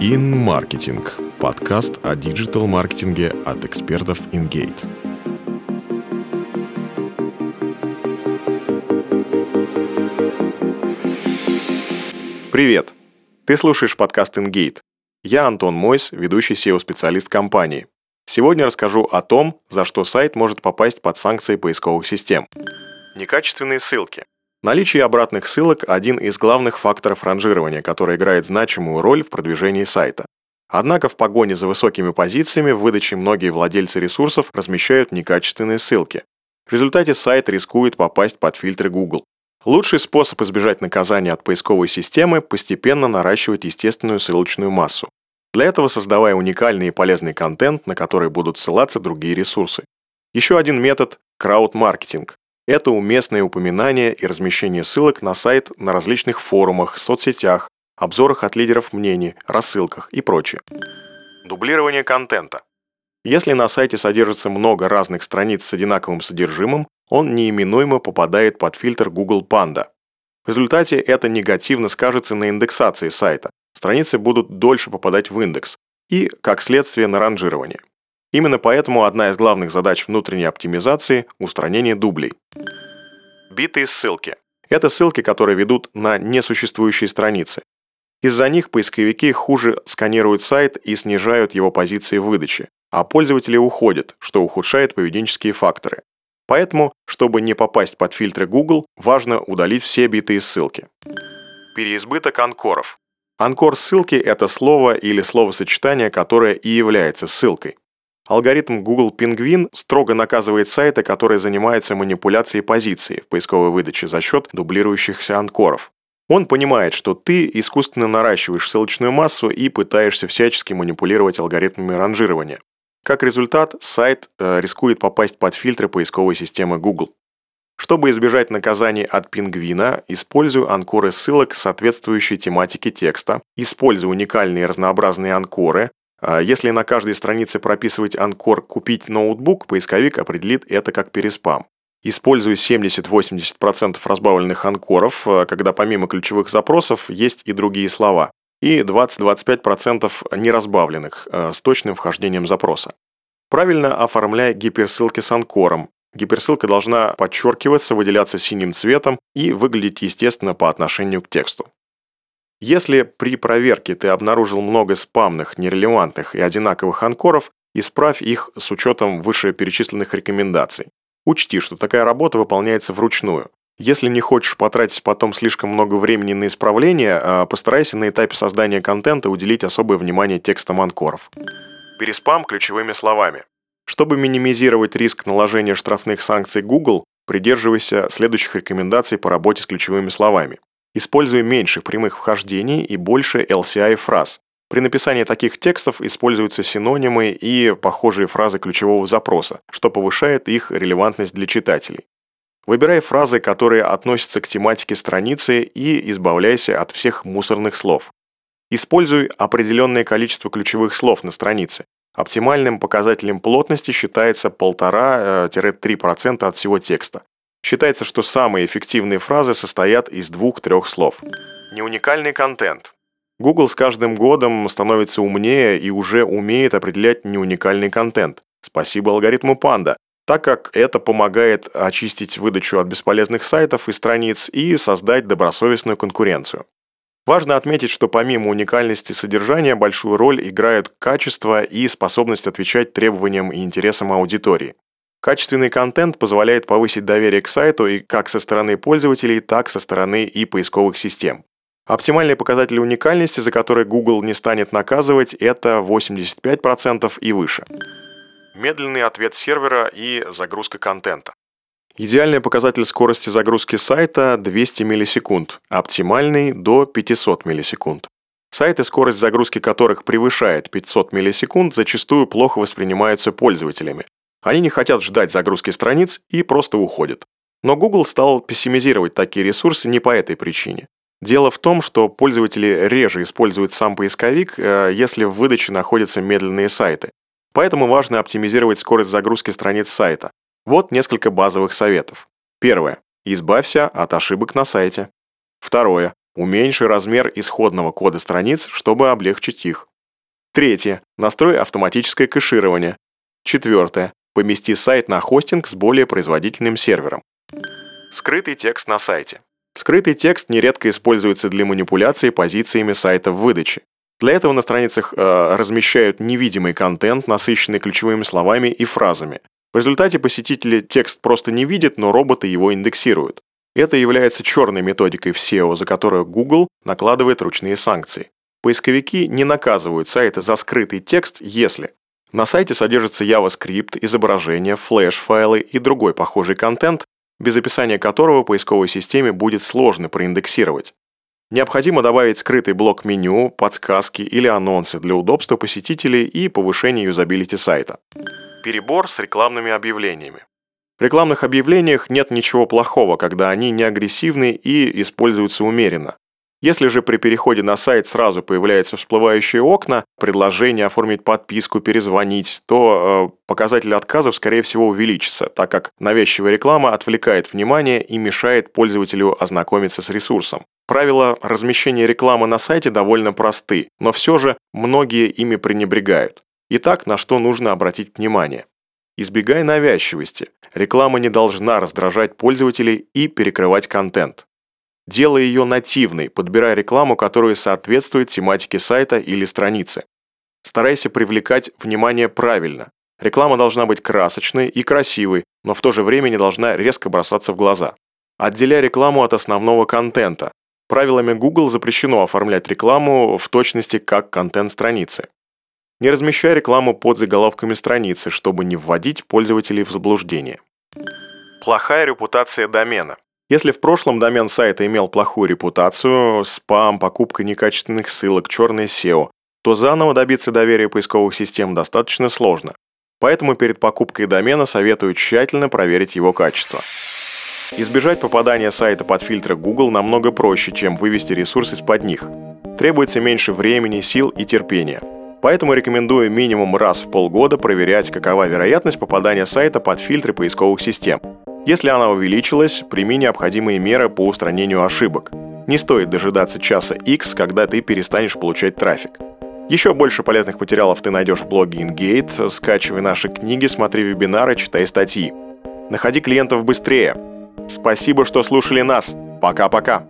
InMarketing – подкаст о диджитал-маркетинге от экспертов InGate. Привет! Ты слушаешь подкаст InGate. Я Антон Мойс, ведущий SEO-специалист компании. Сегодня расскажу о том, за что сайт может попасть под санкции поисковых систем. Некачественные ссылки. Наличие обратных ссылок – один из главных факторов ранжирования, который играет значимую роль в продвижении сайта. Однако в погоне за высокими позициями в выдаче многие владельцы ресурсов размещают некачественные ссылки. В результате сайт рискует попасть под фильтры Google. Лучший способ избежать наказания от поисковой системы – постепенно наращивать естественную ссылочную массу. Для этого создавая уникальный и полезный контент, на который будут ссылаться другие ресурсы. Еще один метод – крауд-маркетинг. Это уместное упоминание и размещение ссылок на сайт на различных форумах, соцсетях, обзорах от лидеров мнений, рассылках и прочее. Дублирование контента. Если на сайте содержится много разных страниц с одинаковым содержимым, он неименуемо попадает под фильтр Google Panda. В результате это негативно скажется на индексации сайта. Страницы будут дольше попадать в индекс и, как следствие, на ранжирование. Именно поэтому одна из главных задач внутренней оптимизации – устранение дублей. Битые ссылки. Это ссылки, которые ведут на несуществующие страницы. Из-за них поисковики хуже сканируют сайт и снижают его позиции в выдаче, а пользователи уходят, что ухудшает поведенческие факторы. Поэтому, чтобы не попасть под фильтры Google, важно удалить все битые ссылки. Переизбыток анкоров. Анкор ссылки – это слово или словосочетание, которое и является ссылкой. Алгоритм Google Penguin строго наказывает сайты, которые занимаются манипуляцией позиции в поисковой выдаче за счет дублирующихся анкоров. Он понимает, что ты искусственно наращиваешь ссылочную массу и пытаешься всячески манипулировать алгоритмами ранжирования. Как результат, сайт э, рискует попасть под фильтры поисковой системы Google. Чтобы избежать наказаний от пингвина, использую анкоры ссылок соответствующей тематике текста, использую уникальные разнообразные анкоры, если на каждой странице прописывать анкор «Купить ноутбук», поисковик определит это как переспам. Использую 70-80% разбавленных анкоров, а, когда помимо ключевых запросов есть и другие слова, и 20-25% неразбавленных а, с точным вхождением запроса. Правильно оформляй гиперссылки с анкором. Гиперссылка должна подчеркиваться, выделяться синим цветом и выглядеть естественно по отношению к тексту. Если при проверке ты обнаружил много спамных, нерелевантных и одинаковых анкоров, исправь их с учетом вышеперечисленных рекомендаций. Учти, что такая работа выполняется вручную. Если не хочешь потратить потом слишком много времени на исправление, а, постарайся на этапе создания контента уделить особое внимание текстам анкоров. Переспам ключевыми словами. Чтобы минимизировать риск наложения штрафных санкций Google, придерживайся следующих рекомендаций по работе с ключевыми словами. Используя меньше прямых вхождений и больше LCI фраз. При написании таких текстов используются синонимы и похожие фразы ключевого запроса, что повышает их релевантность для читателей. Выбирай фразы, которые относятся к тематике страницы и избавляйся от всех мусорных слов. Используй определенное количество ключевых слов на странице. Оптимальным показателем плотности считается 1,5-3% от всего текста. Считается, что самые эффективные фразы состоят из двух-трех слов. Неуникальный контент. Google с каждым годом становится умнее и уже умеет определять неуникальный контент. Спасибо алгоритму Panda, так как это помогает очистить выдачу от бесполезных сайтов и страниц и создать добросовестную конкуренцию. Важно отметить, что помимо уникальности содержания большую роль играют качество и способность отвечать требованиям и интересам аудитории. Качественный контент позволяет повысить доверие к сайту и как со стороны пользователей, так со стороны и поисковых систем. Оптимальные показатели уникальности, за которые Google не станет наказывать, это 85% и выше. Медленный ответ сервера и загрузка контента. Идеальный показатель скорости загрузки сайта 200 миллисекунд, оптимальный до 500 миллисекунд. Сайты, скорость загрузки которых превышает 500 миллисекунд, зачастую плохо воспринимаются пользователями. Они не хотят ждать загрузки страниц и просто уходят. Но Google стал пессимизировать такие ресурсы не по этой причине. Дело в том, что пользователи реже используют сам поисковик, э, если в выдаче находятся медленные сайты. Поэтому важно оптимизировать скорость загрузки страниц сайта. Вот несколько базовых советов. Первое. Избавься от ошибок на сайте. Второе. Уменьши размер исходного кода страниц, чтобы облегчить их. Третье. Настрой автоматическое кэширование. Четвертое. Помести сайт на хостинг с более производительным сервером. Скрытый текст на сайте. Скрытый текст нередко используется для манипуляции позициями сайта в выдаче. Для этого на страницах э, размещают невидимый контент, насыщенный ключевыми словами и фразами. В результате посетители текст просто не видят, но роботы его индексируют. Это является черной методикой в SEO, за которую Google накладывает ручные санкции. Поисковики не наказывают сайты за скрытый текст, если на сайте содержится JavaScript, изображение, флеш-файлы и другой похожий контент, без описания которого поисковой системе будет сложно проиндексировать. Необходимо добавить скрытый блок меню, подсказки или анонсы для удобства посетителей и повышения юзабилити сайта. Перебор с рекламными объявлениями. В рекламных объявлениях нет ничего плохого, когда они не агрессивны и используются умеренно. Если же при переходе на сайт сразу появляются всплывающие окна, предложение оформить подписку, перезвонить, то э, показатель отказов, скорее всего, увеличится, так как навязчивая реклама отвлекает внимание и мешает пользователю ознакомиться с ресурсом. Правила размещения рекламы на сайте довольно просты, но все же многие ими пренебрегают. Итак, на что нужно обратить внимание? Избегай навязчивости. Реклама не должна раздражать пользователей и перекрывать контент. Делай ее нативной, подбирая рекламу, которая соответствует тематике сайта или страницы. Старайся привлекать внимание правильно. Реклама должна быть красочной и красивой, но в то же время не должна резко бросаться в глаза. Отделяй рекламу от основного контента. Правилами Google запрещено оформлять рекламу в точности как контент страницы. Не размещай рекламу под заголовками страницы, чтобы не вводить пользователей в заблуждение. Плохая репутация домена. Если в прошлом домен сайта имел плохую репутацию, спам, покупка некачественных ссылок, черное SEO, то заново добиться доверия поисковых систем достаточно сложно. Поэтому перед покупкой домена советую тщательно проверить его качество. Избежать попадания сайта под фильтры Google намного проще, чем вывести ресурс из-под них. Требуется меньше времени, сил и терпения. Поэтому рекомендую минимум раз в полгода проверять, какова вероятность попадания сайта под фильтры поисковых систем. Если она увеличилась, прими необходимые меры по устранению ошибок. Не стоит дожидаться часа X, когда ты перестанешь получать трафик. Еще больше полезных материалов ты найдешь в блоге InGate, скачивай наши книги, смотри вебинары, читай статьи. Находи клиентов быстрее. Спасибо, что слушали нас. Пока-пока.